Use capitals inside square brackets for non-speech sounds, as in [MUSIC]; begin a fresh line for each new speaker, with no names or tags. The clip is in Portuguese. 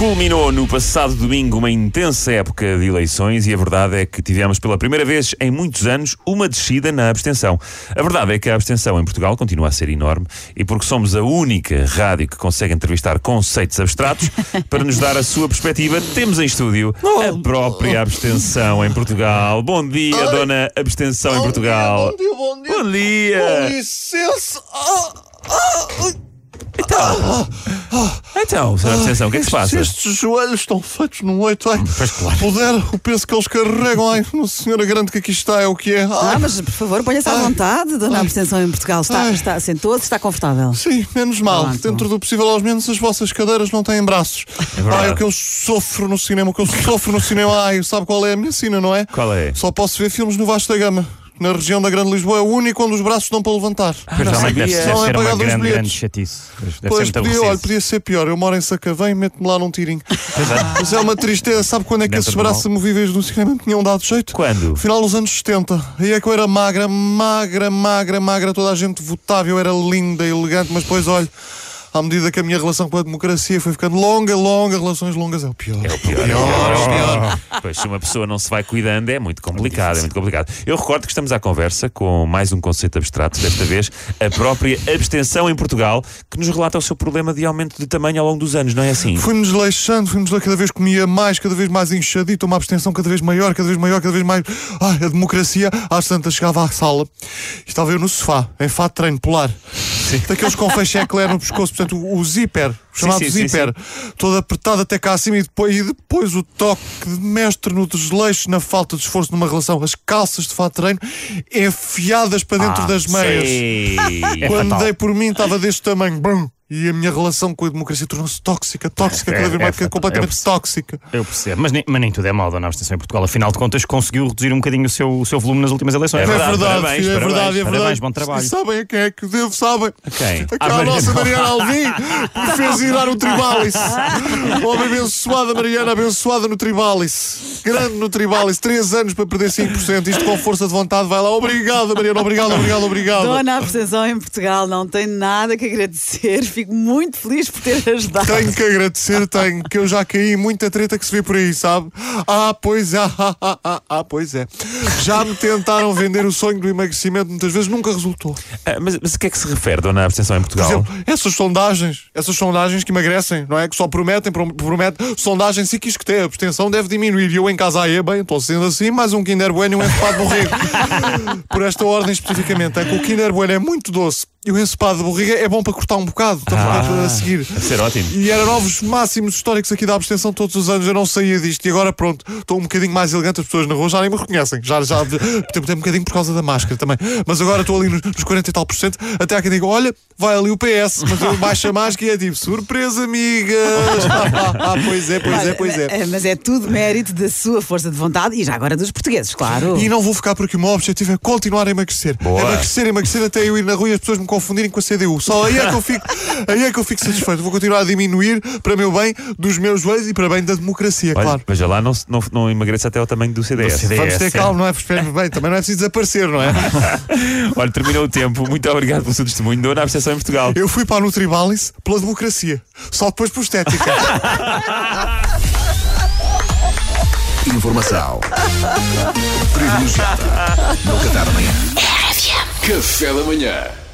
Culminou no passado domingo uma intensa época de eleições e a verdade é que tivemos pela primeira vez em muitos anos uma descida na abstenção. A verdade é que a abstenção em Portugal continua a ser enorme e porque somos a única rádio que consegue entrevistar conceitos abstratos, [LAUGHS] para nos dar a sua perspectiva, temos em estúdio a própria abstenção em Portugal. Bom dia, dona abstenção em Portugal.
Bom dia, bom dia.
Bom dia.
Com licença. Ah, ah, ah.
Então, senhora abstenção, o que é que se passa?
Estes joelhos estão feitos num oito. Ai,
Pois claro.
Puder, o peso que eles carregam. Ai, Nossa Senhora Grande, que aqui está é o que é. Ai,
Ah, mas por favor, ponha-se à
Ai.
vontade, dona
Ai.
abstenção em Portugal. Está,
Ai.
está sentou-se, está confortável.
Sim, menos mal.
Pronto.
Dentro do possível, ao menos as vossas cadeiras não têm braços.
verdade.
Ai, o que eu sofro no cinema, o que eu sofro no cinema. Ai, sabe qual é a minha sina, não é?
Qual é?
Só posso ver filmes no Vasco da Gama. Na região da Grande Lisboa é o único onde os braços estão para levantar.
Pois realmente deve,
Não é
ser uma grande, grande chatice. Deve ser
Pois podia, olha, podia ser pior. Eu moro em Sacavém, mete-me lá num tirinho. Mas é uma tristeza. Sabe quando é que
Dentro
esses braços
mal.
amovíveis no cinema tinham dado jeito?
Quando?
Final dos anos 70. Aí é que eu era magra, magra, magra, magra. Toda a gente votava. Eu era linda, elegante. Mas depois, olha, à medida que a minha relação com a democracia foi ficando longa, longa, relações longas é o pior.
É o pior, é pior, é o pior. Pois se uma pessoa não se vai cuidando é muito complicado, é muito complicado. Eu recordo que estamos à conversa com mais um conceito abstrato, desta vez a própria abstenção em Portugal, que nos relata o seu problema de aumento de tamanho ao longo dos anos, não é assim?
Fui-nos leixando, fui-nos lá cada vez comia mais, cada vez mais inchadito, uma abstenção cada vez maior, cada vez maior, cada vez mais. Ai, a democracia, às tantas chegava à sala e estava eu no sofá, em fato treino polar. Daqueles com fechecler no pescoço, portanto, o, zíper, o chamado
sim, sim,
zíper, todo apertado até cá acima e depois, e depois o toque de mestre no desleixo, na falta de esforço numa relação, as calças de fato treino enfiadas para dentro
Ah,
das meias.
sei.
Quando
fatal.
dei por mim estava deste tamanho. Brum. E a minha relação com a democracia tornou-se tóxica, tóxica,
É,
cada vez
é
mais,
fatal.
completamente
Eu
tóxica.
Eu percebo, mas nem, mas nem tudo é mal, dona abstenção em Portugal. Afinal de contas, conseguiu reduzir um bocadinho o seu, o seu volume nas últimas eleições.
É
É
verdade,
verdade,
parabéns,
é
parabéns,
verdade, é
parabéns,
verdade.
bom trabalho.
E sabem a quem é que devo, sabem?
quem?
Aquela
À Mariana.
nossa Mariana [LAUGHS] Alvim que fez ir dar o Tribalis. Homem abençoada, Mariana, abençoada no Tribalis. Grande no Tribalis, 3 anos para perder 5%. Isto com força de vontade vai lá. Obrigado, Mariana, obrigado, obrigado, obrigado.
Dona abstenção em Portugal não tem nada que agradecer. Fico muito feliz por ter ajudado.
Tenho que agradecer, tenho, que eu já caí em muita treta que se vê por aí, sabe? Ah, pois é, [LAUGHS] ah, ah, ah, ah, pois é. Já me tentaram vender o sonho do emagrecimento, muitas vezes nunca resultou.
Ah, mas, mas a que é que se refere, dona abstenção em
Por
Portugal?
exemplo, essas sondagens, essas sondagens que emagrecem, não é? Que só prometem, prom- prometem, sondagem sim que isto que tem, a abstenção deve diminuir. E eu em casa aí, bem, estou sendo assim, mais um Kinder Bueno e um ensopado de borrego. Por esta ordem especificamente, é que o Kinder Bueno é muito doce e o ensopado de borrega é bom para cortar um bocado, então,
Ah.
a seguir.
Deve ser ótimo.
E era novos máximos históricos aqui da abstenção todos os anos. Eu não saía disto. E agora, pronto, estou um bocadinho mais elegante. As pessoas na rua já nem me reconhecem. Já, já, tem, tem um bocadinho por causa da máscara também. Mas agora estou ali nos, nos 40 e tal por cento. Até há quem diga: olha, vai ali o PS. Mas eu baixo a máscara e é tipo: surpresa, amigas. [LAUGHS] ah, pois é, pois é, pois é.
Mas é tudo mérito da sua força de vontade e já agora dos portugueses, claro.
E não vou ficar por aqui. O meu objetivo é continuar a emagrecer.
Boa.
Emagrecer, emagrecer até eu ir na rua e as pessoas me confundirem com a CDU. Só aí é que eu fico, aí é que eu fico satisfeito. Vou continuar a diminuir para meu bem dos meus joelhos e para bem da democracia, claro.
veja lá, não, não, não emagreça até ao tamanho do CDS.
Do CDS.
Vamos ter
é.
calma, não é? Bem, também não é preciso desaparecer, não é? [LAUGHS]
Olha, terminou o tempo. Muito obrigado pelo seu testemunho. Dona abstenção em Portugal.
Eu fui para a Nutribalis pela democracia, só depois por estética. [LAUGHS]
Informação privilegiada no Café da Manhã.
Café da manhã.